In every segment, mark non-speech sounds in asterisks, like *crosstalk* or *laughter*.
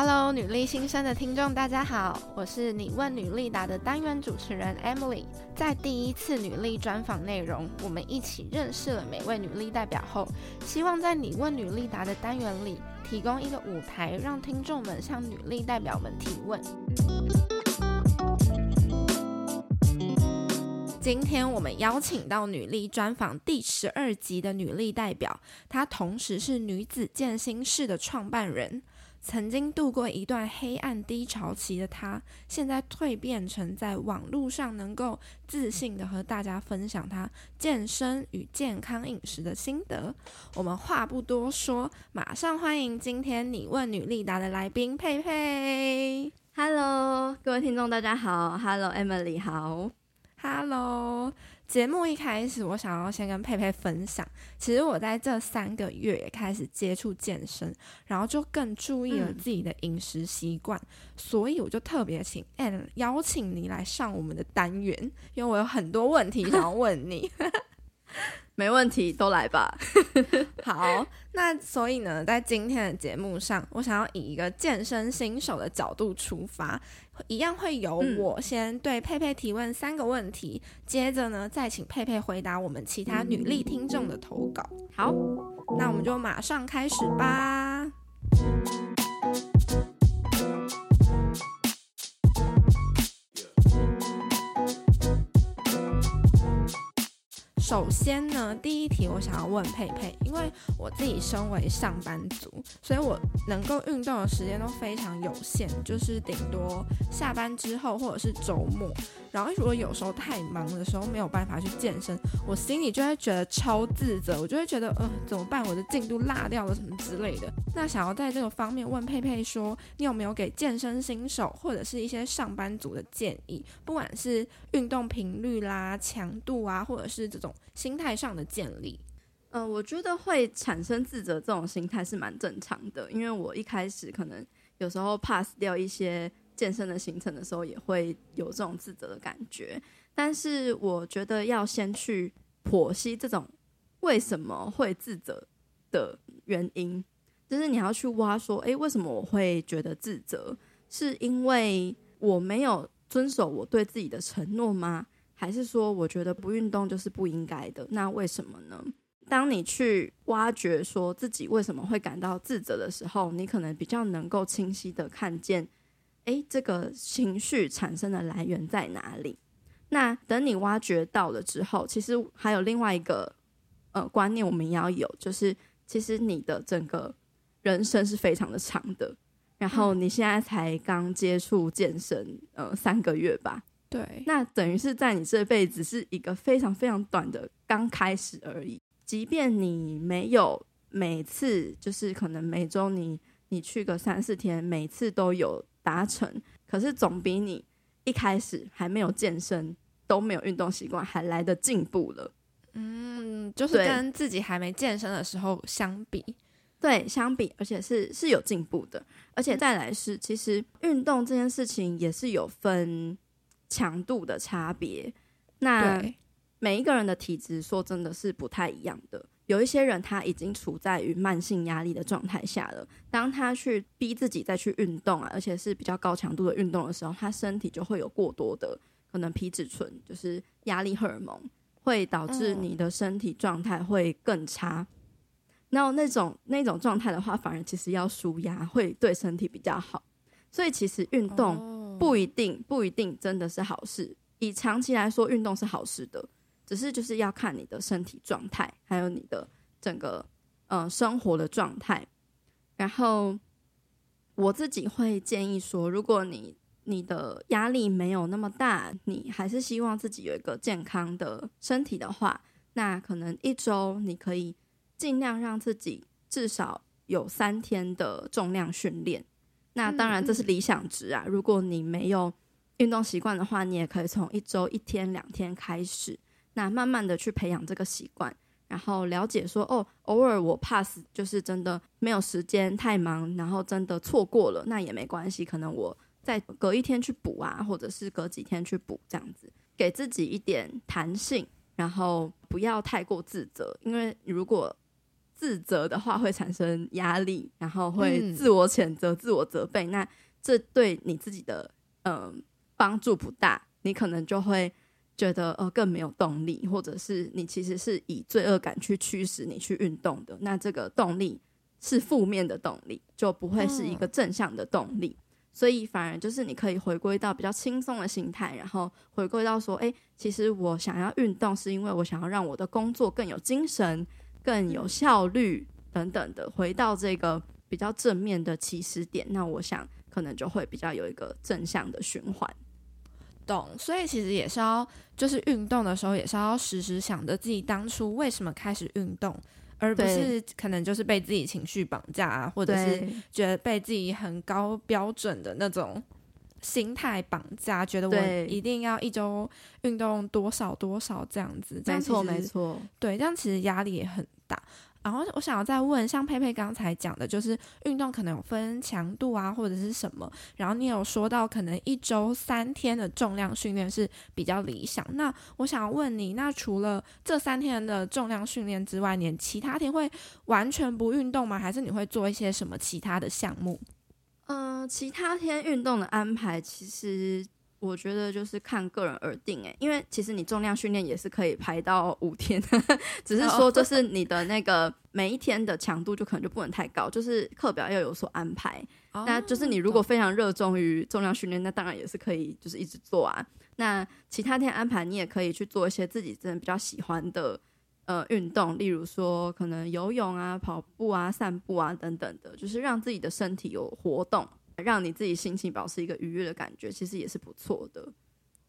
Hello，女力新生的听众，大家好，我是你问女力答的单元主持人 Emily。在第一次女力专访内容，我们一起认识了每位女力代表后，希望在你问女力答的单元里，提供一个舞台，让听众们向女力代表们提问。今天我们邀请到女力专访第十二集的女力代表，她同时是女子健心室的创办人。曾经度过一段黑暗低潮期的他，现在蜕变成在网络上能够自信的和大家分享他健身与健康饮食的心得。我们话不多说，马上欢迎今天你问女力达的来宾佩佩。Hello，各位听众，大家好。Hello，Emily，好。Hello。节目一开始，我想要先跟佩佩分享，其实我在这三个月也开始接触健身，然后就更注意了自己的饮食习惯，嗯、所以我就特别请 Ann 邀请你来上我们的单元，因为我有很多问题想要问你。*laughs* 没问题，都来吧。*laughs* 好，那所以呢，在今天的节目上，我想要以一个健身新手的角度出发，一样会由我先对佩佩提问三个问题，嗯、接着呢，再请佩佩回答我们其他女力听众的投稿。好，那我们就马上开始吧。首先呢，第一题我想要问佩佩，因为我自己身为上班族，所以我能够运动的时间都非常有限，就是顶多下班之后或者是周末。然后如果有时候太忙的时候没有办法去健身，我心里就会觉得超自责，我就会觉得，呃，怎么办？我的进度落掉了什么之类的。那想要在这个方面问佩佩说，你有没有给健身新手或者是一些上班族的建议？不管是运动频率啦、强度啊，或者是这种。心态上的建立，呃，我觉得会产生自责这种心态是蛮正常的，因为我一开始可能有时候 pass 掉一些健身的行程的时候，也会有这种自责的感觉。但是我觉得要先去剖析这种为什么会自责的原因，就是你要去挖说，诶，为什么我会觉得自责？是因为我没有遵守我对自己的承诺吗？还是说，我觉得不运动就是不应该的？那为什么呢？当你去挖掘说自己为什么会感到自责的时候，你可能比较能够清晰的看见，诶，这个情绪产生的来源在哪里？那等你挖掘到了之后，其实还有另外一个呃观念，我们也要有，就是其实你的整个人生是非常的长的，然后你现在才刚接触健身，呃，三个月吧。对，那等于是在你这辈子是一个非常非常短的刚开始而已。即便你没有每次，就是可能每周你你去个三四天，每次都有达成，可是总比你一开始还没有健身，都没有运动习惯还来得进步了。嗯，就是跟自己还没健身的时候相比，对，相比，而且是是有进步的。而且再来是，其实运动这件事情也是有分。强度的差别，那每一个人的体质说真的是不太一样的。有一些人他已经处在于慢性压力的状态下了，当他去逼自己再去运动啊，而且是比较高强度的运动的时候，他身体就会有过多的可能皮质醇，就是压力荷尔蒙，会导致你的身体状态会更差。然后那种那种状态的话，反而其实要舒压会对身体比较好。所以其实运动。不一定，不一定真的是好事。以长期来说，运动是好事的，只是就是要看你的身体状态，还有你的整个呃生活的状态。然后我自己会建议说，如果你你的压力没有那么大，你还是希望自己有一个健康的身体的话，那可能一周你可以尽量让自己至少有三天的重量训练。那当然，这是理想值啊！如果你没有运动习惯的话，你也可以从一周一天、两天开始，那慢慢的去培养这个习惯，然后了解说，哦，偶尔我 pass 就是真的没有时间，太忙，然后真的错过了，那也没关系，可能我再隔一天去补啊，或者是隔几天去补，这样子给自己一点弹性，然后不要太过自责，因为如果自责的话，会产生压力，然后会自我谴责、嗯、自我责备。那这对你自己的嗯、呃、帮助不大，你可能就会觉得呃更没有动力，或者是你其实是以罪恶感去驱使你去运动的。那这个动力是负面的动力，就不会是一个正向的动力。嗯所以反而就是你可以回归到比较轻松的心态，然后回归到说，哎，其实我想要运动，是因为我想要让我的工作更有精神、更有效率等等的，回到这个比较正面的起始点。那我想可能就会比较有一个正向的循环。懂。所以其实也是要，就是运动的时候也是要时时想着自己当初为什么开始运动。而不是可能就是被自己情绪绑架啊，或者是觉得被自己很高标准的那种心态绑架，觉得我一定要一周运动多少多少这样子。没错，没错，对，这样其实压力也很然后我想要再问，像佩佩刚才讲的，就是运动可能有分强度啊，或者是什么。然后你有说到，可能一周三天的重量训练是比较理想。那我想要问你，那除了这三天的重量训练之外，你其他天会完全不运动吗？还是你会做一些什么其他的项目？嗯、其他天运动的安排其实。我觉得就是看个人而定诶，因为其实你重量训练也是可以排到五天，只是说就是 *laughs* 你的那个每一天的强度就可能就不能太高，就是课表要有所安排。那就是你如果非常热衷于重量训练，那当然也是可以就是一直做啊。那其他天安排你也可以去做一些自己真的比较喜欢的呃运动，例如说可能游泳啊、跑步啊、散步啊等等的，就是让自己的身体有活动。让你自己心情保持一个愉悦的感觉，其实也是不错的。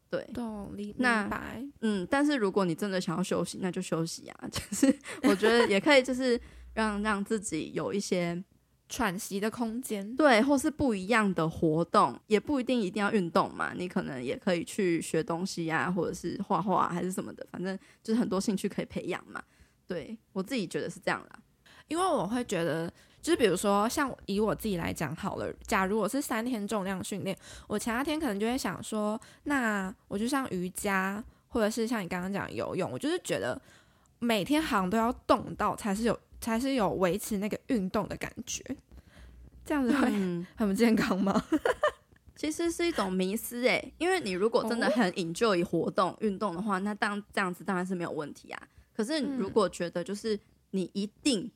对，懂，明白。嗯，但是如果你真的想要休息，那就休息啊。*laughs* 就是我觉得也可以，就是让让自己有一些喘息的空间。对，或是不一样的活动，也不一定一定要运动嘛。你可能也可以去学东西啊，或者是画画还是什么的，反正就是很多兴趣可以培养嘛。对，我自己觉得是这样啦，因为我会觉得。就是比如说，像以我自己来讲好了，假如我是三天重量训练，我其他天可能就会想说，那我就像瑜伽，或者是像你刚刚讲游泳，我就是觉得每天好像都要动到，才是有才是有维持那个运动的感觉，这样子会 *laughs* 很不健康吗？嗯、*laughs* 其实是一种迷思诶，因为你如果真的很 enjoy 活动运、哦、动的话，那当这样子当然是没有问题啊。可是如果觉得就是你一定。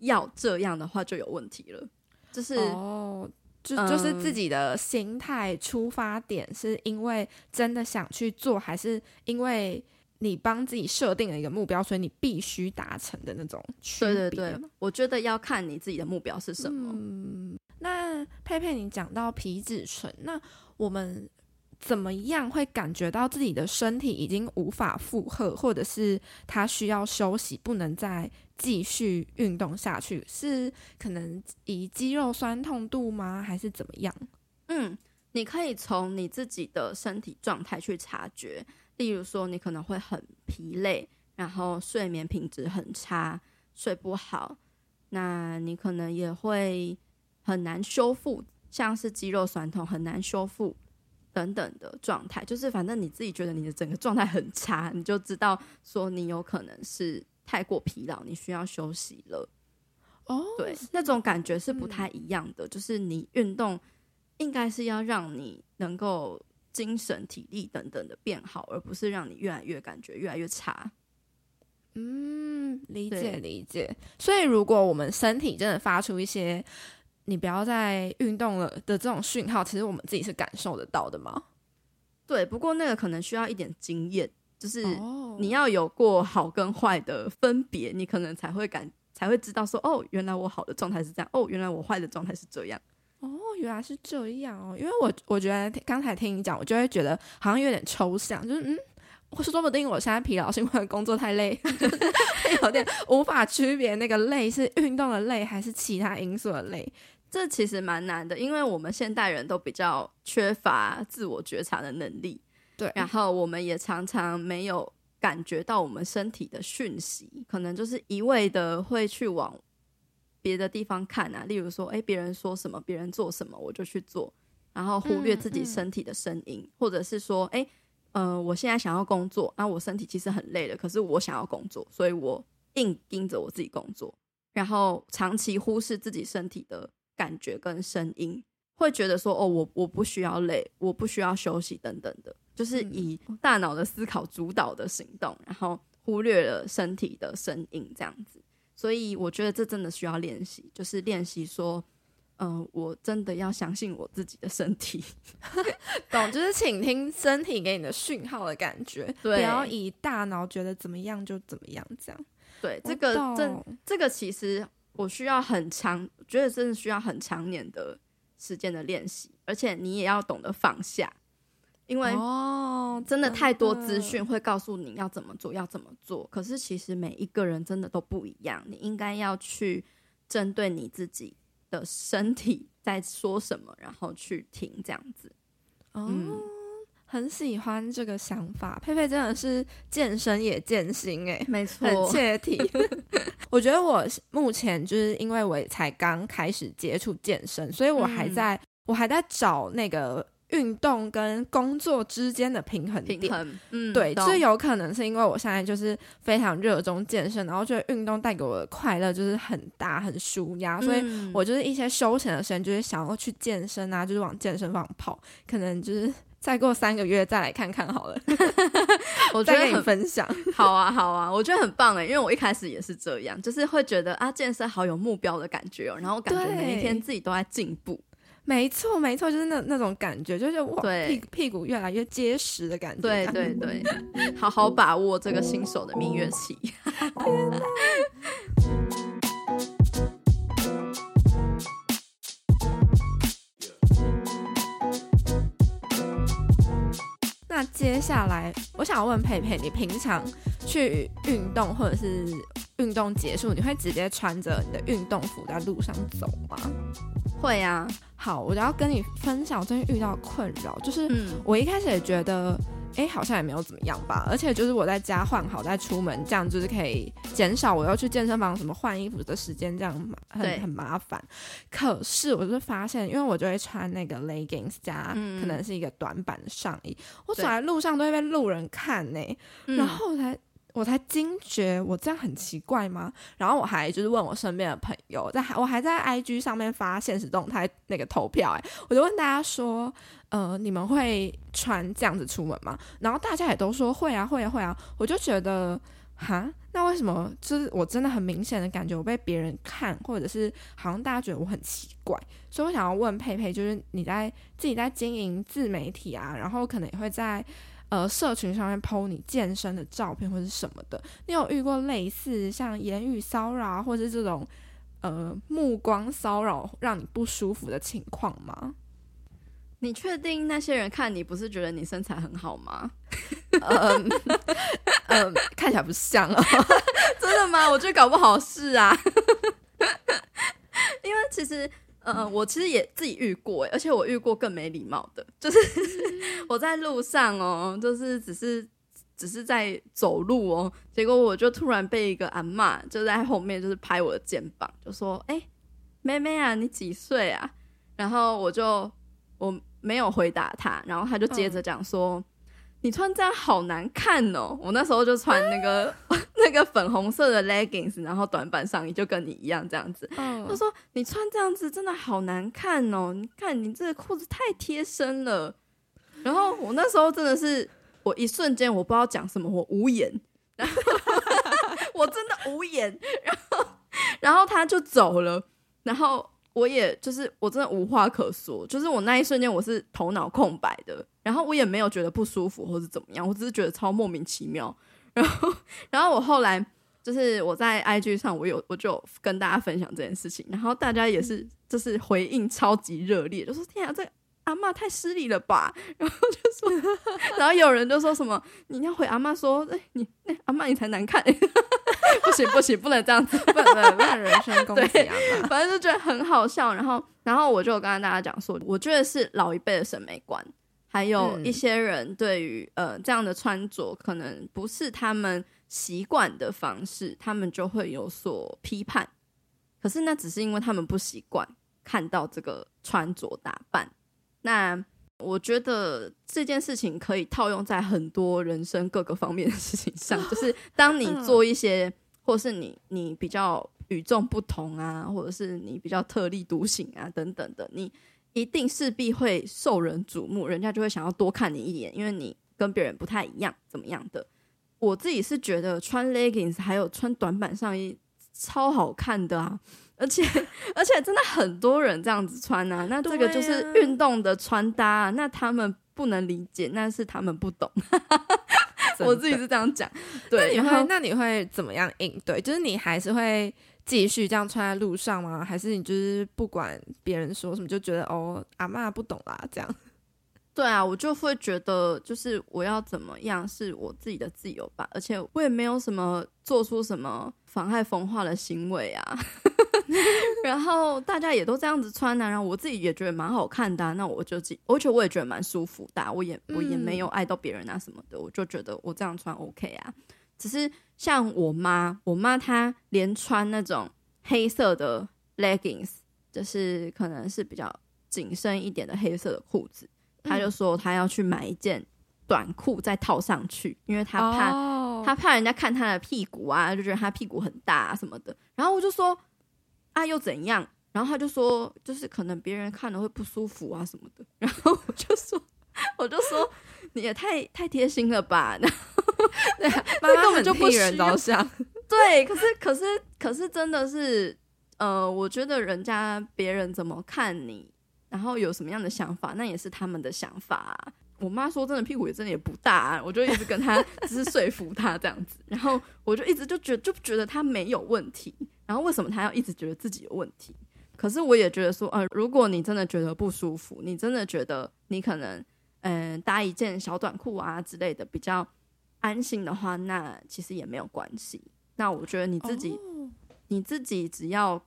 要这样的话就有问题了，就是哦，就就是自己的心态出发点是因为真的想去做，还是因为你帮自己设定了一个目标，所以你必须达成的那种区别？对对对，我觉得要看你自己的目标是什么。嗯，那佩佩，你讲到皮质醇，那我们。怎么样会感觉到自己的身体已经无法负荷，或者是他需要休息，不能再继续运动下去？是可能以肌肉酸痛度吗？还是怎么样？嗯，你可以从你自己的身体状态去察觉。例如说，你可能会很疲累，然后睡眠品质很差，睡不好。那你可能也会很难修复，像是肌肉酸痛很难修复。等等的状态，就是反正你自己觉得你的整个状态很差，你就知道说你有可能是太过疲劳，你需要休息了。哦，对，那种感觉是不太一样的。嗯，就是你运动应该是要让你能够精神、体力等等的变好，而不是让你越来越感觉越来越差。嗯，理解理解。所以如果我们身体真的发出一些。你不要再运动了的这种讯号，其实我们自己是感受得到的吗？对，不过那个可能需要一点经验，就是你要有过好跟坏的分别，你可能才会感才会知道说，哦，原来我好的状态是这样，哦，原来我坏的状态是这样，哦，原来是这样哦。因为我我觉得刚才听你讲，我就会觉得好像有点抽象，就是嗯，我说不定我现在疲劳是因为工作太累，*laughs* 有点无法区别那个累是运动的累还是其他因素的累。这其实蛮难的，因为我们现代人都比较缺乏自我觉察的能力，对，然后我们也常常没有感觉到我们身体的讯息，可能就是一味的会去往别的地方看啊，例如说，哎，别人说什么，别人做什么，我就去做，然后忽略自己身体的声音，嗯嗯、或者是说，哎，呃，我现在想要工作，那我身体其实很累了，可是我想要工作，所以我硬盯着我自己工作。然后长期忽视自己身体的感觉跟声音，会觉得说哦，我我不需要累，我不需要休息等等的，就是以大脑的思考主导的行动，然后忽略了身体的声音这样子。所以我觉得这真的需要练习，就是练习说。嗯、呃，我真的要相信我自己的身体，*laughs* 懂？就是倾听身体给你的讯号的感觉，对，不要以大脑觉得怎么样就怎么样，这样。对，这个这这个其实我需要很长，我觉得真的需要很长年的时间的练习，而且你也要懂得放下，因为哦，真的太多资讯会告诉你要怎么做，要怎么做。可是其实每一个人真的都不一样，你应该要去针对你自己。的身体在说什么，然后去听这样子。哦，嗯、很喜欢这个想法。佩佩真的是健身也健心哎，没错，很 *laughs* 切题。我觉得我目前就是因为我才刚开始接触健身，所以我还在、嗯、我还在找那个。运动跟工作之间的平衡点，平衡，嗯，对，这有可能是因为我现在就是非常热衷健身，然后觉得运动带给我的快乐就是很大、很舒压，所以我就是一些休闲的时间就是想要去健身啊，就是往健身房跑，可能就是再过三个月再来看看好了。*laughs* 我再跟你分享，*laughs* 好啊，好啊，我觉得很棒哎，因为我一开始也是这样，就是会觉得啊，健身好有目标的感觉哦，然后感觉每一天自己都在进步。没错，没错，就是那那种感觉，就是哇，屁屁股越来越结实的感觉。对对对，好好把握这个新手的蜜月期。*laughs* 天那接下来，我想要问佩佩，你平常去运动或者是运动结束，你会直接穿着你的运动服在路上走吗？会啊，好，我就要跟你分享我最近遇到困扰，就是我一开始也觉得，哎、嗯，好像也没有怎么样吧，而且就是我在家换好再出门，这样就是可以减少我要去健身房什么换衣服的时间，这样很很麻烦。可是我就发现，因为我就会穿那个 leggings 加，可能是一个短版的上衣，嗯、我走在路上都会被路人看呢、欸，然后才。我才惊觉我这样很奇怪吗？然后我还就是问我身边的朋友，在我还在 IG 上面发现实动态那个投票，哎，我就问大家说，呃，你们会穿这样子出门吗？然后大家也都说会啊，会啊，会啊。我就觉得，哈，那为什么？就是我真的很明显的感觉我被别人看，或者是好像大家觉得我很奇怪。所以我想要问佩佩，就是你在自己在经营自媒体啊，然后可能也会在。呃，社群上面 po 你健身的照片或者什么的，你有遇过类似像言语骚扰或者这种呃目光骚扰让你不舒服的情况吗？你确定那些人看你不是觉得你身材很好吗？*laughs* 嗯嗯，看起来不像啊，*laughs* 真的吗？我觉得搞不好是啊，*laughs* 因为其实。呃，我其实也自己遇过，而且我遇过更没礼貌的，就是 *laughs* 我在路上哦，就是只是只是在走路哦，结果我就突然被一个阿嬷就在后面就是拍我的肩膀，就说：“哎、欸，妹妹啊，你几岁啊？”然后我就我没有回答他，然后他就接着讲说。嗯你穿这样好难看哦！我那时候就穿那个 *laughs* 那个粉红色的 leggings，然后短版上衣，就跟你一样这样子。他、嗯、说你穿这样子真的好难看哦！你看你这个裤子太贴身了。然后我那时候真的是，我一瞬间我不知道讲什么，我无言。然 *laughs* 后我真的无言。*laughs* 然后然后他就走了。然后。我也就是我真的无话可说，就是我那一瞬间我是头脑空白的，然后我也没有觉得不舒服或是怎么样，我只是觉得超莫名其妙。*laughs* 然后，然后我后来就是我在 IG 上我有我就跟大家分享这件事情，然后大家也是就是回应超级热烈，就说天啊这。阿嬷太失礼了吧，*laughs* 然后就说，*laughs* 然后有人就说什么，你要回阿嬷说，哎，你那阿嬷你才难看，不行不行，不能这样子，不能不能人身攻击阿嬷，反正就觉得很好笑。然后，然后我就跟大家讲说，我觉得是老一辈的审美观，还有一些人对于呃这样的穿着可能不是他们习惯的方式，他们就会有所批判。可是那只是因为他们不习惯看到这个穿着打扮。那我觉得这件事情可以套用在很多人生各个方面的事情上，就是当你做一些，或是你你比较与众不同啊，或者是你比较特立独行啊等等的，你一定势必会受人瞩目，人家就会想要多看你一眼，因为你跟别人不太一样，怎么样的？我自己是觉得穿 leggings 还有穿短版上衣超好看的啊，而且而且真的很多人这样子穿啊，那这个就是运动的穿搭啊，那他们不能理解，那是他们不懂。*laughs* 我自己是这样讲，对。那你会然后那你会怎么样应对？就是你还是会继续这样穿在路上吗？还是你就是不管别人说什么，就觉得哦，阿妈不懂啦，这样？对啊，我就会觉得，就是我要怎么样是我自己的自由吧，而且我也没有什么做出什么妨害风化的行为啊。*laughs* 然后大家也都这样子穿呢、啊，然后我自己也觉得蛮好看的、啊，那我就自己，而且我也觉得蛮舒服的、啊，我也我也没有碍到别人啊什么的，我就觉得我这样穿 OK 啊。只是像我妈，我妈她连穿那种黑色的 leggings，就是可能是比较紧身一点的黑色的裤子。她就说她要去买一件短裤再套上去，因为她怕、oh. 他怕人家看她的屁股啊，就觉得她屁股很大啊什么的。然后我就说啊又怎样？然后他就说就是可能别人看了会不舒服啊什么的。然后我就说 *laughs* 我就说你也太太贴心了吧？*laughs* 然后 *laughs* 对，妈妈根本就不替人着想。对，可是可是可是真的是呃，我觉得人家别人怎么看你。然后有什么样的想法，那也是他们的想法啊。我妈说真的屁股也真的也不大啊，我就一直跟她只是说服她这样子。然后我就一直就觉就觉得她没有问题。然后为什么她要一直觉得自己有问题？可是我也觉得说，呃，如果你真的觉得不舒服，你真的觉得你可能嗯、呃、搭一件小短裤啊之类的比较安心的话，那其实也没有关系。那我觉得你自己、oh. 你自己只要。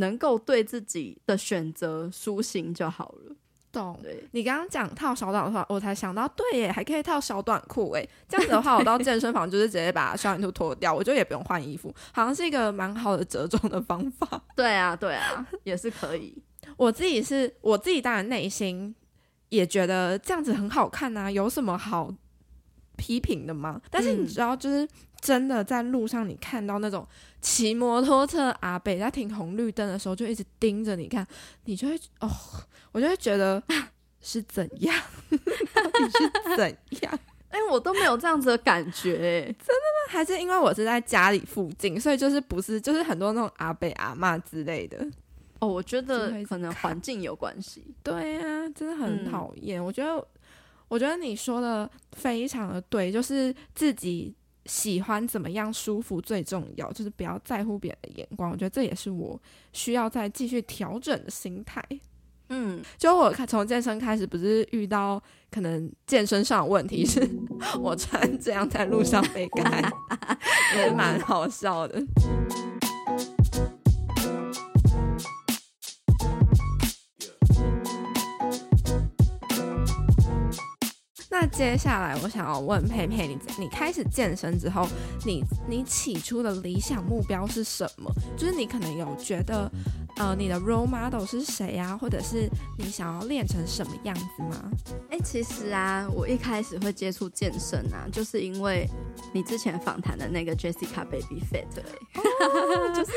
能够对自己的选择舒心就好了。懂？对，你刚刚讲套小短裤的话，我才想到，对耶，还可以套小短裤诶。这样子的话，我到健身房就是直接把小短裤脱掉，我就也不用换衣服，好像是一个蛮好的折中的方法。*laughs* 对啊，对啊，也是可以。我自己是我自己，当然内心也觉得这样子很好看啊，有什么好批评的吗？但是你知道，就是。真的在路上，你看到那种骑摩托车阿伯在停红绿灯的时候，就一直盯着你看，你就会哦，我就会觉得是怎样？*laughs* 到底是怎样？*laughs* 哎、欸，我都没有这样子的感觉，哎，真的吗？还是因为我是在家里附近，所以就是不是就是很多那种阿伯阿妈之类的？哦，我觉得可能环境有关系。*laughs* 对呀、啊，真的很讨厌、嗯。我觉得，我觉得你说的非常的对，就是自己。喜欢怎么样舒服最重要，就是不要在乎别人的眼光。我觉得这也是我需要再继续调整的心态。嗯，就我看从健身开始，不是遇到可能健身上的问题，是 *laughs* 我穿这样在路上被干，*laughs* 也蛮好笑的。接下来我想要问佩佩，你你开始健身之后，你你起初的理想目标是什么？就是你可能有觉得，呃，你的 role model 是谁呀？或者是你想要练成什么样子吗？哎，其实啊，我一开始会接触健身啊，就是因为你之前访谈的那个 Jessica Baby Fat，对，哦、*laughs* 就是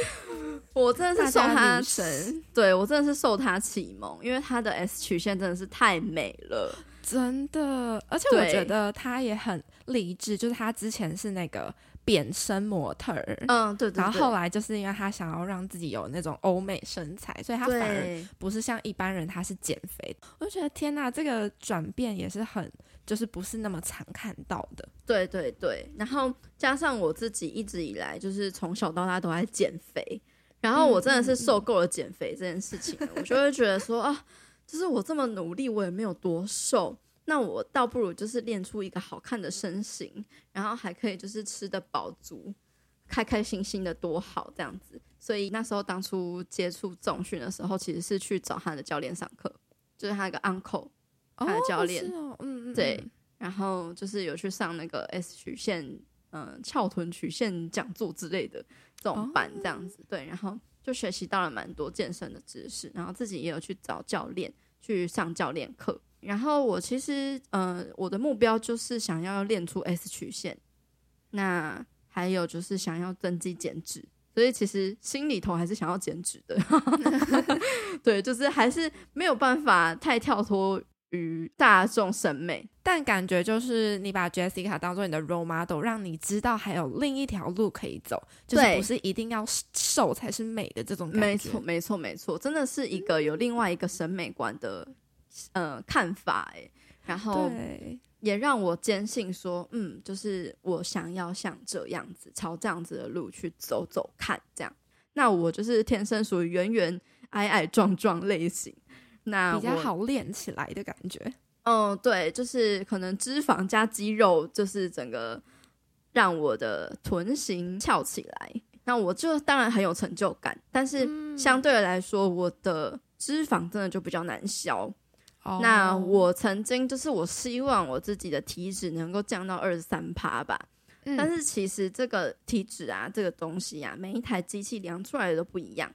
我真的是受她神，对我真的是受她启蒙，因为她的 S 曲线真的是太美了。真的，而且我觉得他也很励志，就是他之前是那个扁身模特儿，嗯，对，然后后来就是因为他想要让自己有那种欧美身材，所以他反而不是像一般人，他是减肥。我就觉得天哪，这个转变也是很，就是不是那么常看到的。对对对，然后加上我自己一直以来就是从小到大都在减肥，然后我真的是受够了减肥这件事情，嗯、我就会觉得说啊。就是我这么努力，我也没有多瘦，那我倒不如就是练出一个好看的身形，然后还可以就是吃得饱足，开开心心的多好这样子。所以那时候当初接触重训的时候，其实是去找他的教练上课，就是他一个 uncle，他的教练，哦，嗯嗯，对，然后就是有去上那个 S 曲线，嗯，翘臀曲线讲座之类的这种班这样子，对，然后。就学习到了蛮多健身的知识，然后自己也有去找教练去上教练课。然后我其实，呃，我的目标就是想要练出 S 曲线，那还有就是想要增肌减脂，所以其实心里头还是想要减脂的。*laughs* 对，就是还是没有办法太跳脱于大众审美，但感觉就是你把 Jessica 当做你的 role model，让你知道还有另一条路可以走，就是不是一定要瘦才是美的这种感觉。没错，没错，没错，真的是一个有另外一个审美观的呃看法哎，然后也让我坚信说，嗯，就是我想要像这样子朝这样子的路去走走看，这样，那我就是天生属于圆圆矮矮壮壮类型。那比较好练起来的感觉，嗯，对，就是可能脂肪加肌肉，就是整个让我的臀型翘起来。那我就当然很有成就感，但是相对来说，我的脂肪真的就比较难消。哦、那我曾经就是我希望我自己的体脂能够降到二十三趴吧，嗯、但是其实这个体脂啊，这个东西啊，每一台机器量出来的都不一样。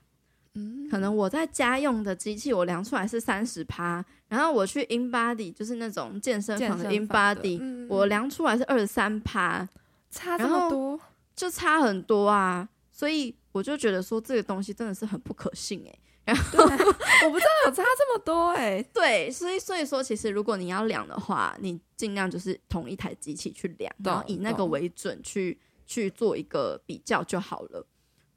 可能我在家用的机器，我量出来是三十趴，然后我去 InBody，就是那种健身房的 InBody，嗯，我量出来是二十三趴，差这么多，就差很多啊！所以我就觉得说这个东西真的是很不可信哎、欸。然后我不知道有差这么多哎、欸，*laughs* 对，所以所以说，其实如果你要量的话，你尽量就是同一台机器去量，然后以那个为准去去做一个比较就好了。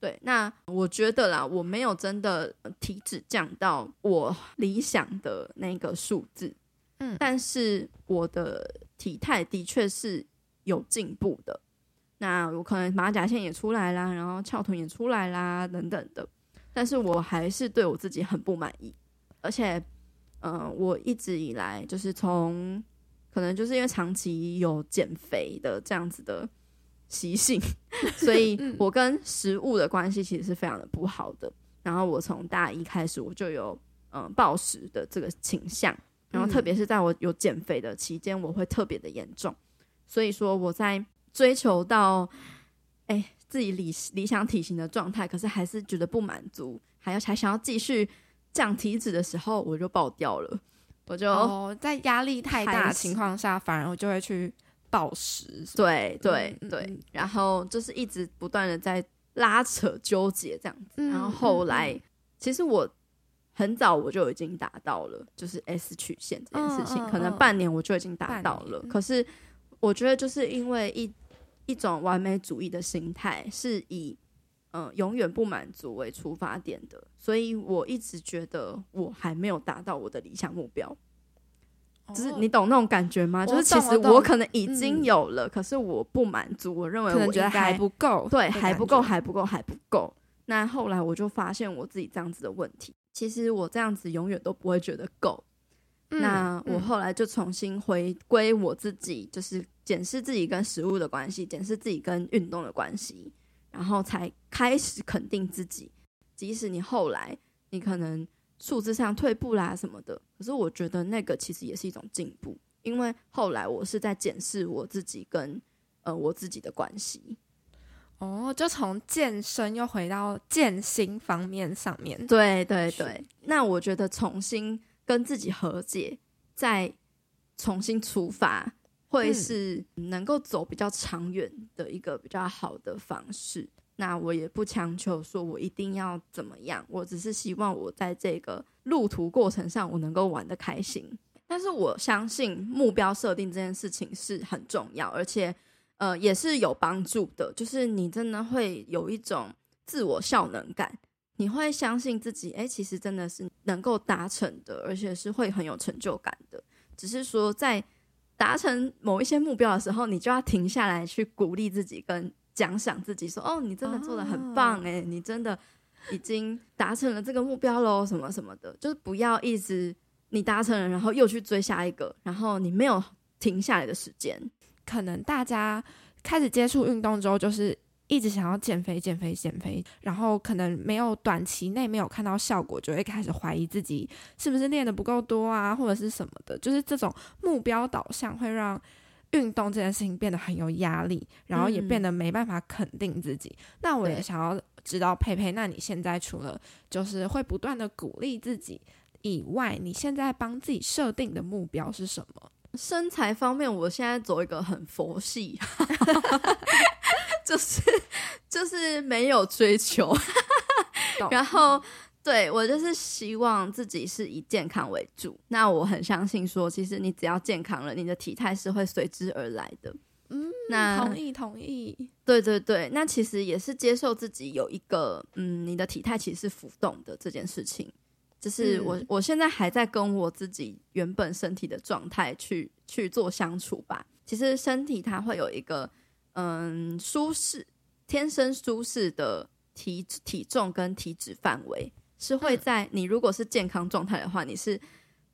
对，那我觉得啦，我没有真的体脂降到我理想的那个数字，嗯，但是我的体态的确是有进步的。那我可能马甲线也出来啦，然后翘臀也出来啦，等等的。但是我还是对我自己很不满意，而且，嗯、呃，我一直以来就是从可能就是因为长期有减肥的这样子的。习性，*laughs* 所以我跟食物的关系其实是非常的不好的。然后我从大一开始我就有嗯暴食的这个倾向，然后特别是在我有减肥的期间，我会特别的严重。所以说我在追求到哎、欸、自己理理想体型的状态，可是还是觉得不满足，还要还想要继续降体脂的时候，我就爆掉了。我就、哦、在压力太大的情况下，反而我就会去。暴食，对对对，然后就是一直不断的在拉扯纠结这样子，嗯、然后后来、嗯、其实我很早我就已经达到了，就是 S 曲线这件事情，嗯、可能半年我就已经达到了。可是我觉得就是因为一一种完美主义的心态，是以嗯、呃、永远不满足为出发点的，所以我一直觉得我还没有达到我的理想目标。就是你懂那种感觉吗？就是其实我可能已经有了，可是我不满足，我认为我觉得还不够，对，还不够，还不够，还不够。那后来我就发现我自己这样子的问题，其实我这样子永远都不会觉得够。那我后来就重新回归我自己，就是检视自己跟食物的关系，检视自己跟运动的关系，然后才开始肯定自己。即使你后来你可能。数字上退步啦什么的，可是我觉得那个其实也是一种进步，因为后来我是在检视我自己跟呃我自己的关系。哦，就从健身又回到健心方面上面。对对对，那我觉得重新跟自己和解，再重新出发，会是能够走比较长远的一个比较好的方式。那我也不强求说我一定要怎么样，我只是希望我在这个路途过程上我能够玩得开心。但是我相信目标设定这件事情是很重要，而且呃也是有帮助的。就是你真的会有一种自我效能感，你会相信自己，哎，其实真的是能够达成的，而且是会很有成就感的。只是说在达成某一些目标的时候，你就要停下来去鼓励自己跟。奖赏自己说：“哦，你真的做的很棒诶，你真的已经达成了这个目标喽，什么什么的，就是不要一直你达成了，然后又去追下一个，然后你没有停下来的时间。可能大家开始接触运动之后，就是一直想要减肥、减肥、减肥，然后可能没有短期内没有看到效果，就会开始怀疑自己是不是练的不够多啊，或者是什么的，就是这种目标导向会让。”运动这件事情变得很有压力，然后也变得没办法肯定自己。嗯、那我也想要知道佩佩，那你现在除了就是会不断的鼓励自己以外，你现在帮自己设定的目标是什么？身材方面，我现在走一个很佛系，*laughs* 就是就是没有追求，然后对我就是希望自己是以健康为主。那我很相信说，其实你只要健康了，你的体态是会随之而来的。嗯，那同意同意。对对对，那其实也是接受自己有一个嗯，你的体态其实是浮动的这件事情。就是我，我现在还在跟我自己原本身体的状态去去做相处吧。其实身体它会有一个嗯舒适、天生舒适的体体重跟体脂范围，是会在你如果是健康状态的话，你是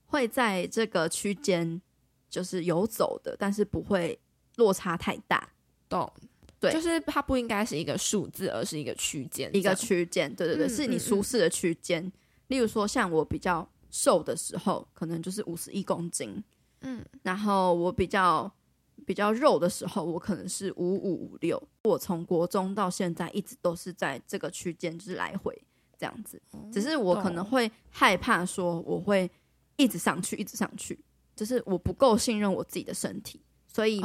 会在这个区间就是游走的，但是不会落差太大。懂？对，就是它不应该是一个数字，而是一个区间，一个区间。对对对，嗯、是你舒适的区间。例如说，像我比较瘦的时候，可能就是五十一公斤，嗯，然后我比较比较肉的时候，我可能是五五五六。我从国中到现在一直都是在这个区间，就是来回这样子。只是我可能会害怕说，我会一直上去，一直上去，就是我不够信任我自己的身体，所以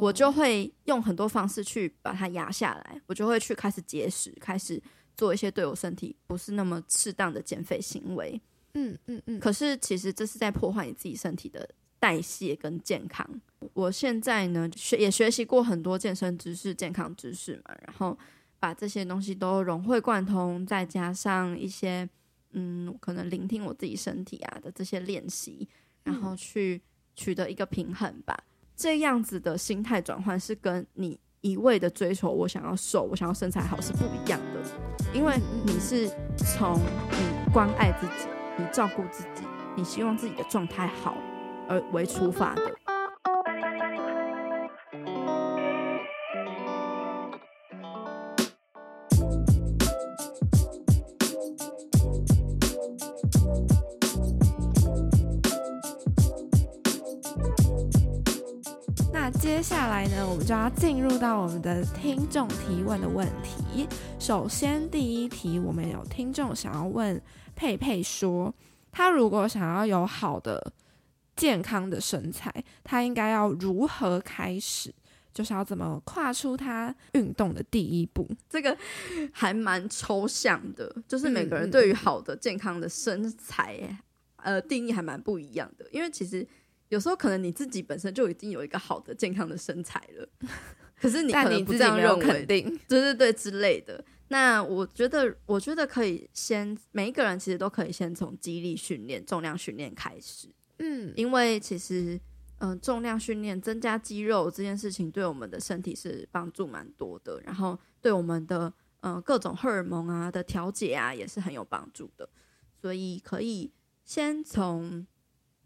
我就会用很多方式去把它压下来。我就会去开始节食，开始。做一些对我身体不是那么适当的减肥行为，嗯嗯嗯。可是其实这是在破坏你自己身体的代谢跟健康。我现在呢学也学习过很多健身知识、健康知识嘛，然后把这些东西都融会贯通，再加上一些嗯，可能聆听我自己身体啊的这些练习，然后去取得一个平衡吧。这样子的心态转换是跟你。一味的追求，我想要瘦，我想要身材好是不一样的，因为你是从你关爱自己，你照顾自己，你希望自己的状态好而为出发的。接下来呢，我们就要进入到我们的听众提问的问题。首先，第一题，我们有听众想要问佩佩说，他如果想要有好的健康的身材，他应该要如何开始？就是要怎么跨出他运动的第一步？这个还蛮抽象的，就是每个人对于好的健康的身材，嗯、呃，定义还蛮不一样的，因为其实。有时候可能你自己本身就已经有一个好的健康的身材了，可是你 *laughs* 可能不这样认为，肯定，对对对之类的。那我觉得，我觉得可以先每一个人其实都可以先从肌力训练、重量训练开始。嗯，因为其实嗯、呃，重量训练增加肌肉这件事情对我们的身体是帮助蛮多的，然后对我们的嗯、呃、各种荷尔蒙啊的调节啊也是很有帮助的，所以可以先从。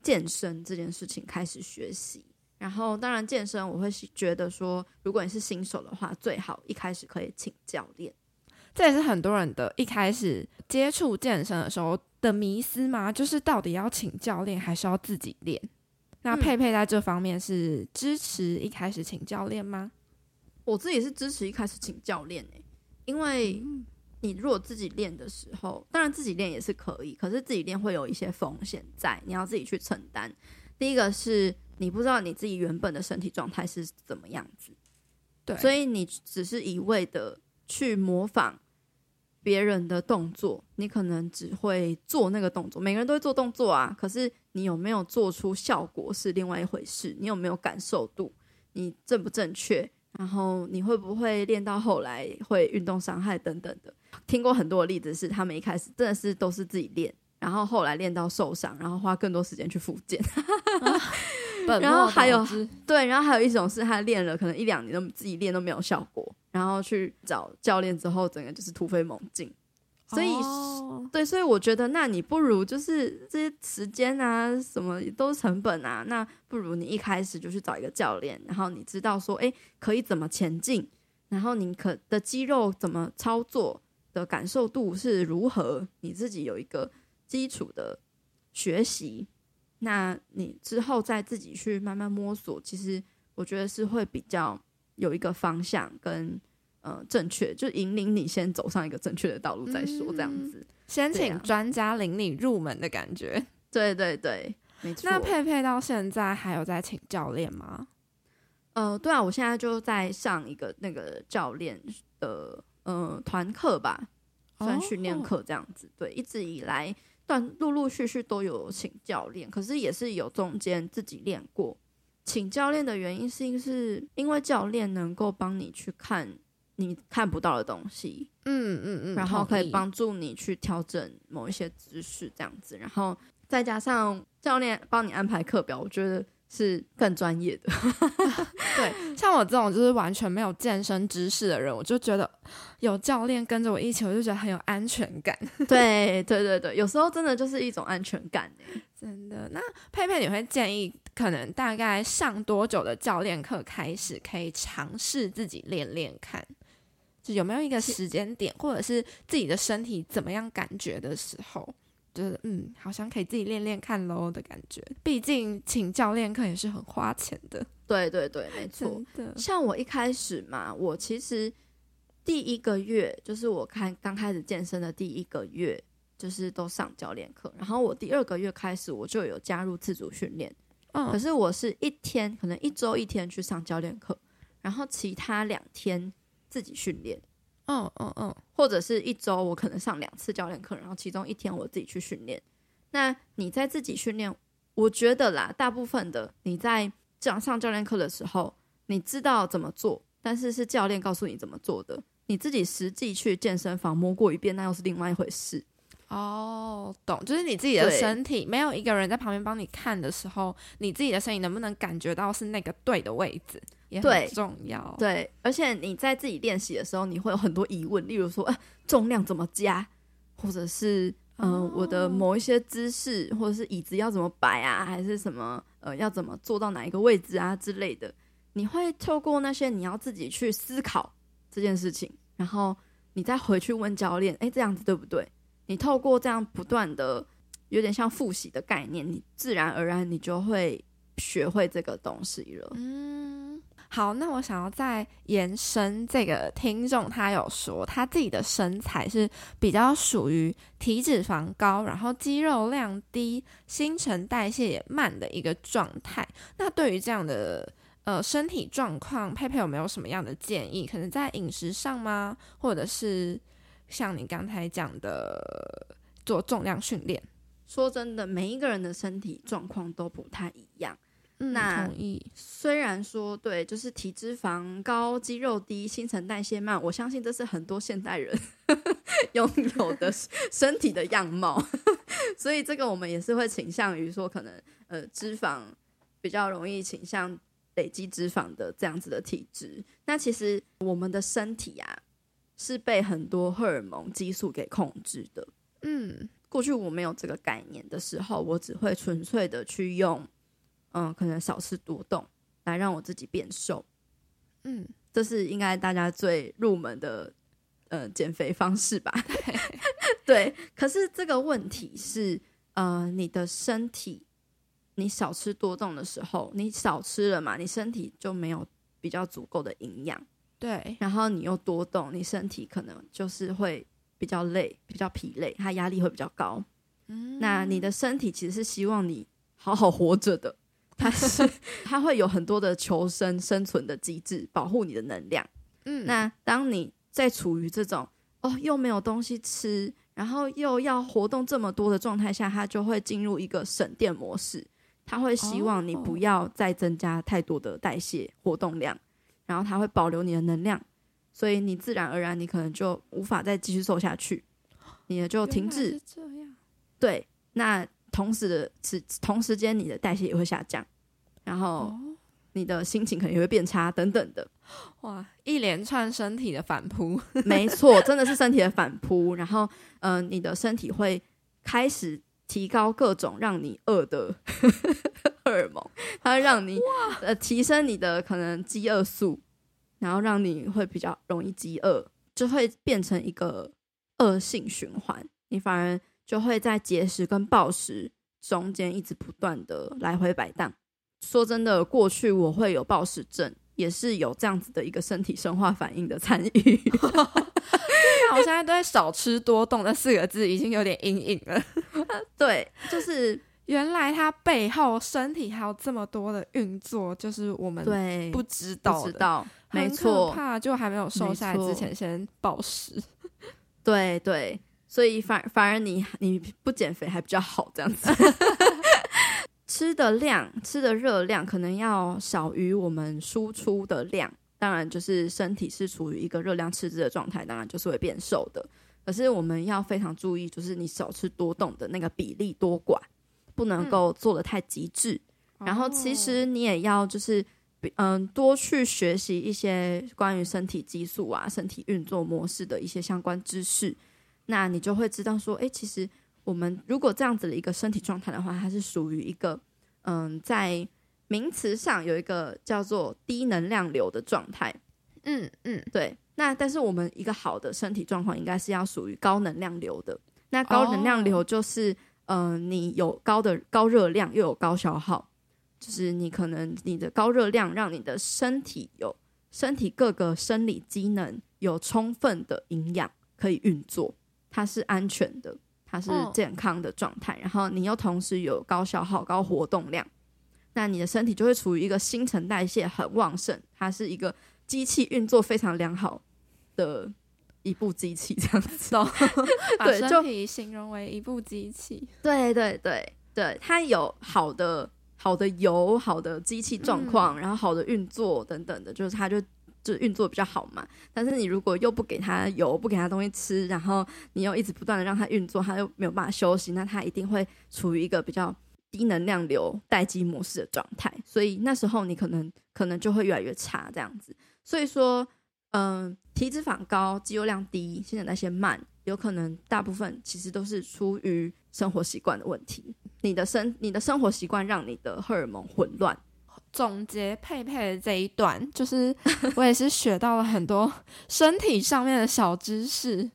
健身这件事情开始学习，然后当然健身我会觉得说，如果你是新手的话，最好一开始可以请教练。这也是很多人的一开始接触健身的时候的迷思嘛，就是到底要请教练还是要自己练？那佩佩在这方面是支持一开始请教练吗？我自己是支持一开始请教练诶，因为。你如果自己练的时候，当然自己练也是可以，可是自己练会有一些风险在，你要自己去承担。第一个是你不知道你自己原本的身体状态是怎么样子，对，所以你只是一味的去模仿别人的动作，你可能只会做那个动作。每个人都会做动作啊，可是你有没有做出效果是另外一回事。你有没有感受度？你正不正确？然后你会不会练到后来会运动伤害等等的？听过很多的例子是，他们一开始真的是都是自己练，然后后来练到受伤，然后花更多时间去复健。*laughs* 啊、然后还有对，然后还有一种是他练了可能一两年都自己练都没有效果，然后去找教练之后，整个就是突飞猛进。所以，哦、对，所以我觉得，那你不如就是这些时间啊，什么都是成本啊，那不如你一开始就去找一个教练，然后你知道说，哎，可以怎么前进，然后你可的肌肉怎么操作的感受度是如何，你自己有一个基础的学习，那你之后再自己去慢慢摸索，其实我觉得是会比较有一个方向跟。呃，正确就引领你先走上一个正确的道路再说，这样子。嗯、先请专家领你入门的感觉。*laughs* 对对对，没错。那佩佩到现在还有在请教练吗？呃，对啊，我现在就在上一个那个教练的呃团课吧，算训练课这样子。Oh. 对，一直以来断陆陆续续都有请教练，可是也是有中间自己练过。请教练的原因是，是因为教练能够帮你去看你看不到的东西，嗯嗯嗯，然后可以帮助你去调整某一些姿势这样子，然后再加上教练帮你安排课表，我觉得。是更专业的，*laughs* 对，像我这种就是完全没有健身知识的人，我就觉得有教练跟着我一起，我就觉得很有安全感。*laughs* 对，对，对，对，有时候真的就是一种安全感，真的。那佩佩，你会建议可能大概上多久的教练课开始可以尝试自己练练看？就有没有一个时间点，或者是自己的身体怎么样感觉的时候？就是嗯，好像可以自己练练看喽的感觉。毕竟请教练课也是很花钱的。对对对，没错。像我一开始嘛，我其实第一个月就是我看刚开始健身的第一个月，就是都上教练课。然后我第二个月开始，我就有加入自主训练。嗯。可是我是一天，可能一周一天去上教练课，然后其他两天自己训练。嗯嗯嗯，或者是一周我可能上两次教练课，然后其中一天我自己去训练。那你在自己训练，我觉得啦，大部分的你在这样上教练课的时候，你知道怎么做，但是是教练告诉你怎么做的，你自己实际去健身房摸过一遍，那又是另外一回事。哦，懂，就是你自己的身体没有一个人在旁边帮你看的时候，你自己的身体能不能感觉到是那个对的位置？也很重要，对，对，而且你在自己练习的时候，你会有很多疑问，例如说，呃，重量怎么加，或者是，嗯、呃，oh. 我的某一些姿势，或者是椅子要怎么摆啊，还是什么，呃，要怎么坐到哪一个位置啊之类的，你会透过那些你要自己去思考这件事情，然后你再回去问教练，哎，这样子对不对？你透过这样不断的，有点像复习的概念，你自然而然你就会学会这个东西了，嗯。好，那我想要再延伸这个听众，他有说他自己的身材是比较属于体脂肪高，然后肌肉量低，新陈代谢也慢的一个状态。那对于这样的呃身体状况，佩佩有没有什么样的建议？可能在饮食上吗？或者是像你刚才讲的做重量训练？说真的，每一个人的身体状况都不太一样。那同意。虽然说对，就是体脂肪高、肌肉低、新陈代谢慢，我相信这是很多现代人 *laughs* 拥有的身体的样貌。*laughs* 所以这个我们也是会倾向于说，可能呃脂肪比较容易倾向累积脂肪的这样子的体质。那其实我们的身体啊，是被很多荷尔蒙激素给控制的。嗯，过去我没有这个概念的时候，我只会纯粹的去用。嗯，可能少吃多动来让我自己变瘦，嗯，这是应该大家最入门的呃减肥方式吧？*laughs* 对，对。可是这个问题是，呃，你的身体你少吃多动的时候，你少吃了嘛，你身体就没有比较足够的营养，对。然后你又多动，你身体可能就是会比较累，比较疲累，它压力会比较高。嗯，那你的身体其实是希望你好好活着的。它是，它会有很多的求生、生存的机制，保护你的能量。嗯，那当你在处于这种哦，又没有东西吃，然后又要活动这么多的状态下，它就会进入一个省电模式。它会希望你不要再增加太多的代谢活动量，然后它会保留你的能量，所以你自然而然你可能就无法再继续瘦下去，你也就停滞。这样，对，那。同时的时同时间，你的代谢也会下降，然后你的心情可能也会变差，等等的。哇，一连串身体的反扑，*laughs* 没错，真的是身体的反扑。然后，嗯、呃，你的身体会开始提高各种让你饿的 *laughs* 荷尔蒙，它会让你呃提升你的可能饥饿素，然后让你会比较容易饥饿，就会变成一个恶性循环。你反而。就会在节食跟暴食中间一直不断的来回摆荡。说真的，过去我会有暴食症，也是有这样子的一个身体生化反应的参与。*laughs* 我现在对“少吃多动”那四个字已经有点阴影了。对，就是 *laughs* 原来它背后身体还有这么多的运作，就是我们对不知道知道，没错，怕，就还没有瘦下来之前先暴食。*laughs* 对对，所以反反而你你不减肥还比较好，这样子。吃的量，吃的热量可能要少于我们输出的量，当然就是身体是处于一个热量赤字的状态，当然就是会变瘦的。可是我们要非常注意，就是你少吃多动的那个比例多寡，不能够做的太极致。嗯、然后其实你也要就是，嗯，多去学习一些关于身体激素啊、身体运作模式的一些相关知识，那你就会知道说，哎，其实。我们如果这样子的一个身体状态的话，它是属于一个嗯，在名词上有一个叫做低能量流的状态。嗯嗯，对。那但是我们一个好的身体状况应该是要属于高能量流的。那高能量流就是嗯、哦呃，你有高的高热量又有高消耗，就是你可能你的高热量让你的身体有身体各个生理机能有充分的营养可以运作，它是安全的。它是健康的状态，哦、然后你又同时有高消耗、高活动量，那你的身体就会处于一个新陈代谢很旺盛，它是一个机器运作非常良好的一部机器，这样子。哦、*laughs* 对，就可以形容为一部机器。对对对对，它有好的好的油、好的机器状况，嗯、然后好的运作等等的，就是它就。就是运作比较好嘛，但是你如果又不给它油，不给它东西吃，然后你又一直不断的让它运作，它又没有办法休息，那它一定会处于一个比较低能量流待机模式的状态，所以那时候你可能可能就会越来越差这样子。所以说，嗯、体脂肪高、肌肉量低、新陈代谢慢，有可能大部分其实都是出于生活习惯的问题。你的生你的生活习惯让你的荷尔蒙混乱。总结佩佩的这一段，就是我也是学到了很多身体上面的小知识。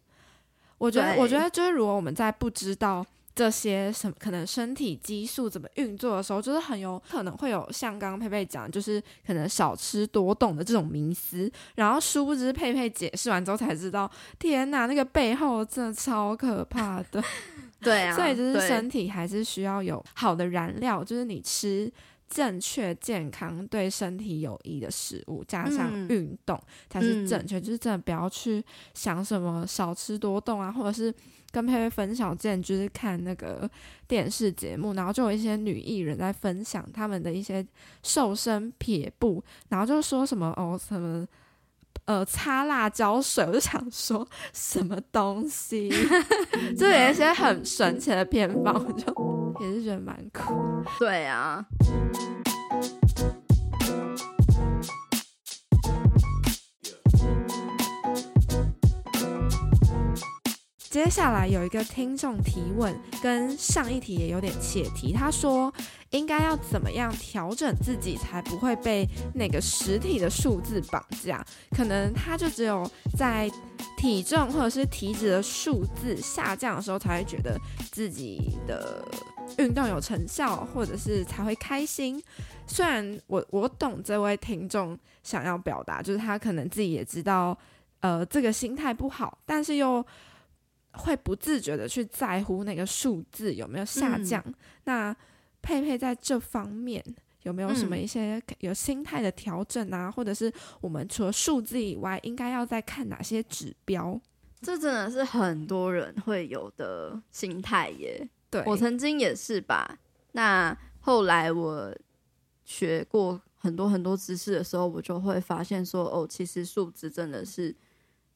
我觉得，我觉得就是如果我们在不知道这些什么可能身体激素怎么运作的时候，就是很有可能会有像刚刚佩佩讲，就是可能少吃多动的这种迷思。然后殊不知佩佩解释完之后才知道，天哪，那个背后真的超可怕的。对啊，所以就是身体还是需要有好的燃料，就是你吃。正确、健康、对身体有益的食物，加上运动才是正确。嗯、就是真的不要去想什么少吃多动啊，或者是跟佩佩分享，之前就是看那个电视节目，然后就有一些女艺人在分享他们的一些瘦身撇步，然后就说什么哦什么呃擦辣椒水，我就想说什么东西，*laughs* 就有一些很神奇的偏方，我就。也是觉得蛮酷，对啊。接下来有一个听众提问，跟上一题也有点切题。他说，应该要怎么样调整自己，才不会被那个实体的数字绑架？可能他就只有在体重或者是体脂的数字下降的时候，才会觉得自己的。运动有成效，或者是才会开心。虽然我我懂这位听众想要表达，就是他可能自己也知道，呃，这个心态不好，但是又会不自觉的去在乎那个数字有没有下降。嗯、那佩佩在这方面有没有什么一些有心态的调整啊？嗯、或者是我们除了数字以外，应该要再看哪些指标？这真的是很多人会有的心态耶。对，我曾经也是吧。那后来我学过很多很多知识的时候，我就会发现说，哦，其实数字真的是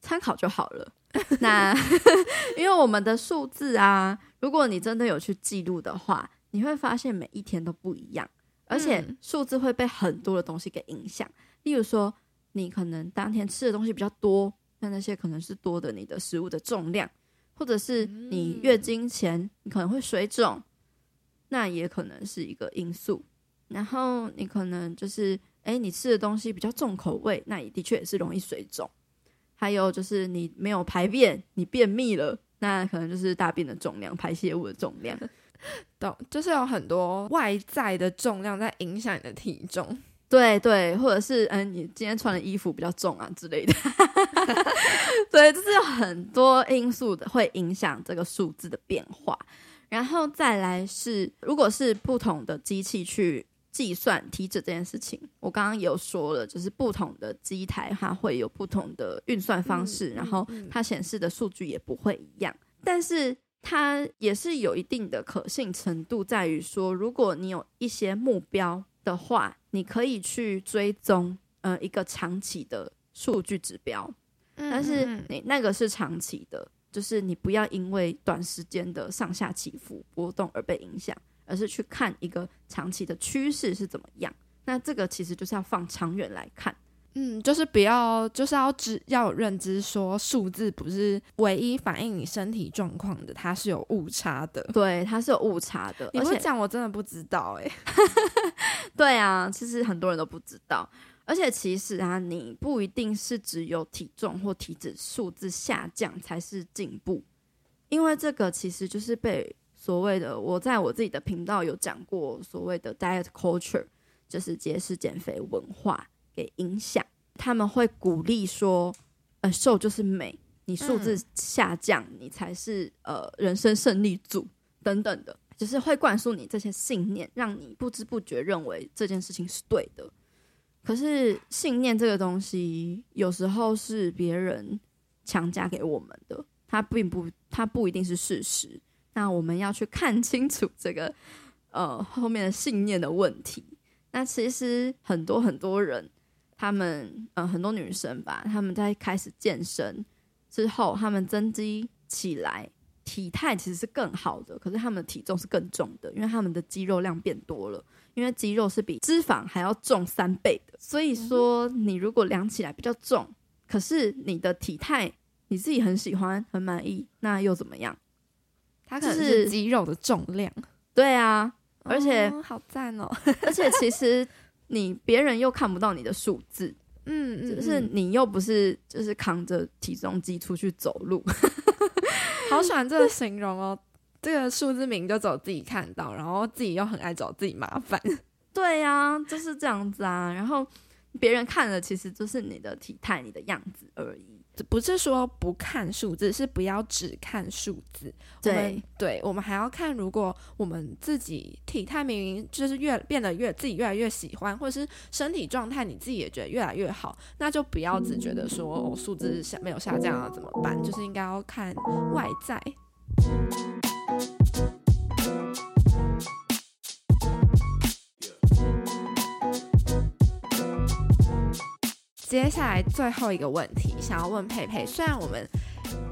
参考就好了。*laughs* 那 *laughs* 因为我们的数字啊，如果你真的有去记录的话，你会发现每一天都不一样，而且数字会被很多的东西给影响。例如说，你可能当天吃的东西比较多，那那些可能是多的你的食物的重量。或者是你月经前你可能会水肿，那也可能是一个因素。然后你可能就是，哎，你吃的东西比较重口味，那也的确也是容易水肿。还有就是你没有排便，你便秘了，那可能就是大便的重量、排泄物的重量。*laughs* 懂，就是有很多外在的重量在影响你的体重。对对，或者是嗯，你今天穿的衣服比较重啊之类的，*laughs* 对，就是有很多因素的会影响这个数字的变化。然后再来是，如果是不同的机器去计算体脂这件事情，我刚刚有说了，就是不同的机台它会有不同的运算方式，然后它显示的数据也不会一样。但是它也是有一定的可信程度，在于说，如果你有一些目标的话，你可以去追踪呃一个长期的数据指标，但是你那个是长期的，就是你不要因为短时间的上下起伏波动而被影响，而是去看一个长期的趋势是怎么样。那这个其实就是要放长远来看。嗯，就是不要，就是要知要有认知，说数字不是唯一反映你身体状况的，它是有误差的。对，它是有误差的。你会讲，我真的不知道哎、欸。*laughs* 对啊，其实很多人都不知道。而且其实啊，你不一定是只有体重或体脂数字下降才是进步，因为这个其实就是被所谓的我在我自己的频道有讲过所谓的 diet culture，就是节食减肥文化。给影响，他们会鼓励说，呃，瘦就是美，你数字下降，你才是呃人生胜利组等等的，就是会灌输你这些信念，让你不知不觉认为这件事情是对的。可是信念这个东西，有时候是别人强加给我们的，它并不，它不一定是事实。那我们要去看清楚这个呃后面的信念的问题。那其实很多很多人。他们呃很多女生吧，他们在开始健身之后，他们增肌起来，体态其实是更好的，可是他们的体重是更重的，因为他们的肌肉量变多了，因为肌肉是比脂肪还要重三倍的。所以说，你如果量起来比较重，可是你的体态你自己很喜欢很满意，那又怎么样？它可能是肌肉的重量。对啊，而且、哦、好赞哦，*laughs* 而且其实。你别人又看不到你的数字，嗯，嗯，就是你又不是就是扛着体重机出去走路，*laughs* 好喜欢这个形容哦。这个数字名就只有自己看到，然后自己又很爱找自己麻烦。*laughs* 对呀、啊，就是这样子啊。然后别人看的其实就是你的体态、你的样子而已。不是说不看数字，是不要只看数字。对，对，我们还要看，如果我们自己体态明明就是越变得越自己越来越喜欢，或者是身体状态你自己也觉得越来越好，那就不要只觉得说哦，数字下没有下降啊怎么办？就是应该要看外在。接下来最后一个问题，想要问佩佩。虽然我们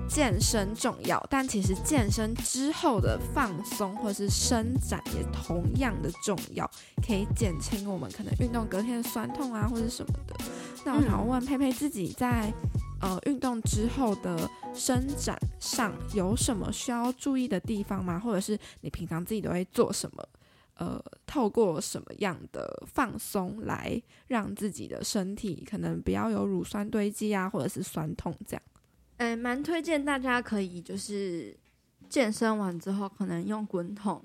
健身重要，但其实健身之后的放松或是伸展也同样的重要，可以减轻我们可能运动隔天的酸痛啊，或者什么的。那我想要问佩佩，自己在呃运动之后的伸展上有什么需要注意的地方吗？或者是你平常自己都会做什么？呃，透过什么样的放松来让自己的身体可能不要有乳酸堆积啊，或者是酸痛这样？嗯、欸，蛮推荐大家可以就是健身完之后，可能用滚筒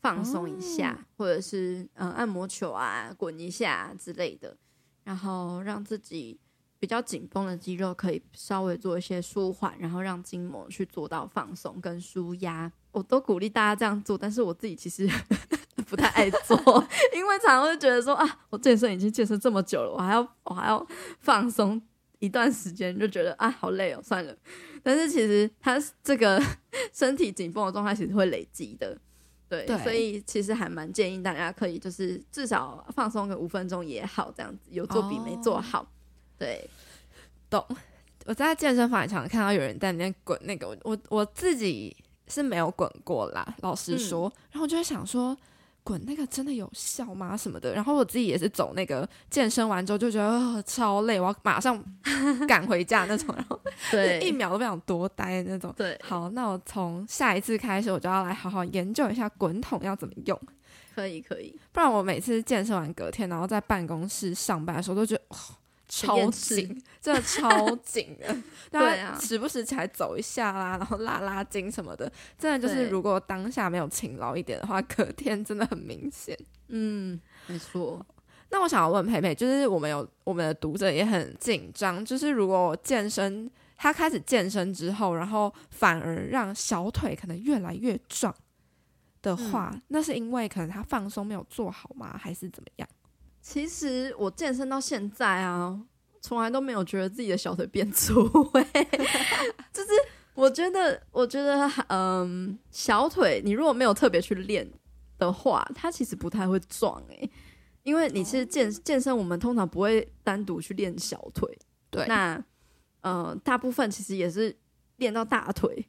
放松一下，哦、或者是呃按摩球啊滚一下之类的，然后让自己比较紧绷的肌肉可以稍微做一些舒缓，然后让筋膜去做到放松跟舒压。我都鼓励大家这样做，但是我自己其实。不太爱做，*laughs* 因为常常会觉得说啊，我健身已经健身这么久了，我还要我还要放松一段时间，就觉得啊好累哦，算了。但是其实他这个 *laughs* 身体紧绷的状态其实会累积的，对，对，所以其实还蛮建议大家可以就是至少放松个五分钟也好，这样子有做比没做好。哦、对，懂。我在健身房也常常看到有人在里面滚那个，我我自己是没有滚过啦，老实说，嗯、然后我就会想说。滚那个真的有效吗？什么的？然后我自己也是走那个健身完之后就觉得、呃、超累，我要马上 *laughs* 赶回家那种，然后对一秒都不想多待那种。对，好，那我从下一次开始我就要来好好研究一下滚筒要怎么用。可以可以，不然我每次健身完隔天，然后在办公室上班的时候都觉得。哦超紧，真的超紧的。*laughs* 对啊，时不时起来走一下啦，然后拉拉筋什么的，真的就是如果当下没有勤劳一点的话，隔天真的很明显。嗯，没错。那我想要问佩佩，就是我们有我们的读者也很紧张，就是如果健身，他开始健身之后，然后反而让小腿可能越来越壮，的话，嗯、那是因为可能他放松没有做好吗？还是怎么样？其实我健身到现在啊，从来都没有觉得自己的小腿变粗，*laughs* 就是我觉得，我觉得，嗯，小腿你如果没有特别去练的话，它其实不太会壮诶、欸，因为你其实健健身，我们通常不会单独去练小腿，对，那呃，大部分其实也是练到大腿。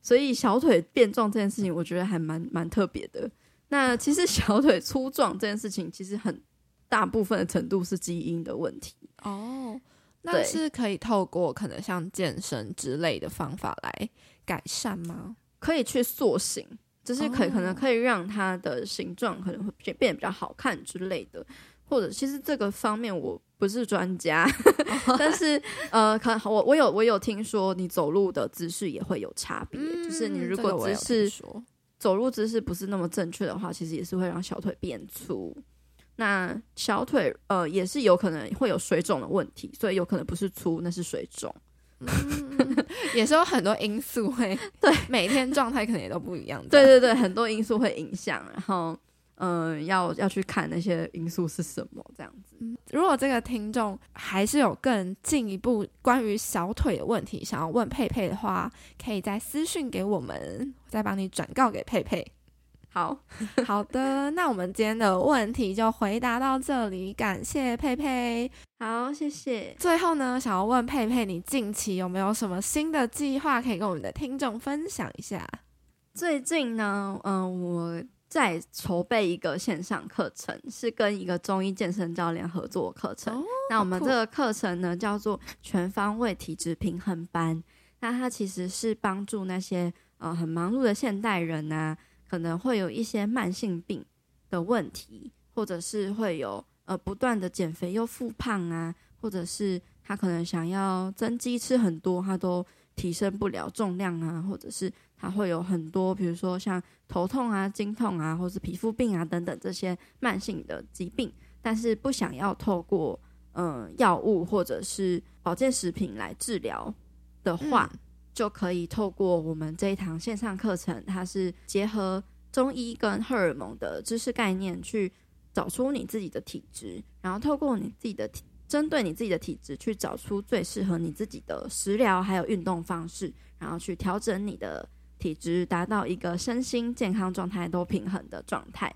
所以小腿变壮这件事情，我觉得还蛮蛮特别的。那其实小腿粗壮这件事情，其实很大部分的程度是基因的问题哦。那是可以透过可能像健身之类的方法来改善吗？可以去塑形，就是可可能可以让它的形状可能会变变得比较好看之类的。或者其实这个方面我不是专家，*laughs* 但是呃，可我我有我有听说，你走路的姿势也会有差别，嗯、就是你如果姿势走路姿势不是那么正确的话，其实也是会让小腿变粗。那小腿呃也是有可能会有水肿的问题，所以有可能不是粗，那是水肿。嗯、*laughs* 也是有很多因素会对每天状态可能也都不一样。对对对，很多因素会影响，然后。嗯，要要去看那些因素是什么这样子。如果这个听众还是有更进一步关于小腿的问题想要问佩佩的话，可以再私讯给我们，再帮你转告给佩佩。好 *laughs* 好的，那我们今天的问题就回答到这里，感谢佩佩。好，谢谢。最后呢，想要问佩佩，你近期有没有什么新的计划可以跟我们的听众分享一下？最近呢，嗯，我。在筹备一个线上课程，是跟一个中医健身教练合作的课程。哦、那我们这个课程呢，叫做全方位体质平衡班。那它其实是帮助那些呃很忙碌的现代人啊，可能会有一些慢性病的问题，或者是会有呃不断的减肥又复胖啊，或者是他可能想要增肌吃很多，他都提升不了重量啊，或者是。他会有很多，比如说像头痛啊、经痛啊，或是皮肤病啊等等这些慢性的疾病，但是不想要透过嗯药物或者是保健食品来治疗的话，嗯、就可以透过我们这一堂线上课程，它是结合中医跟荷尔蒙的知识概念，去找出你自己的体质，然后透过你自己的体，针对你自己的体质去找出最适合你自己的食疗还有运动方式，然后去调整你的。体质达到一个身心健康状态都平衡的状态。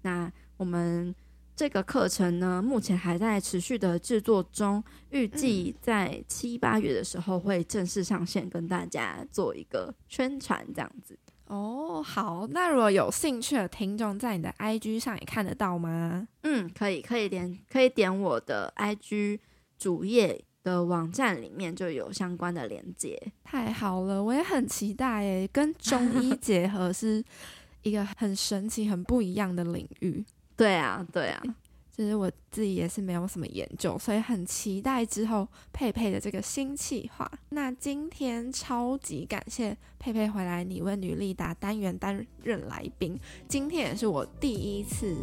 那我们这个课程呢，目前还在持续的制作中，预计在七八月的时候会正式上线，跟大家做一个宣传，这样子。哦，好，那如果有兴趣的听众，在你的 IG 上也看得到吗？嗯，可以，可以点，可以点我的 IG 主页。的网站里面就有相关的连接，太好了，我也很期待诶，跟中医 *laughs* 结合是一个很神奇、很不一样的领域。对啊，对啊，其实我自己也是没有什么研究，所以很期待之后佩佩的这个新企划。那今天超级感谢佩佩回来，你问女力达单元担任来宾，今天也是我第一次。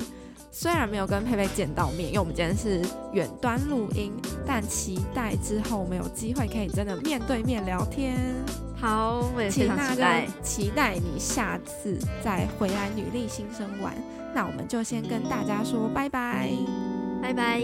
虽然没有跟佩佩见到面，因为我们今天是远端录音，但期待之后我们有机会可以真的面对面聊天。好，我也非常期待，期待你下次再回来女力新生玩。那我们就先跟大家说拜拜。拜拜。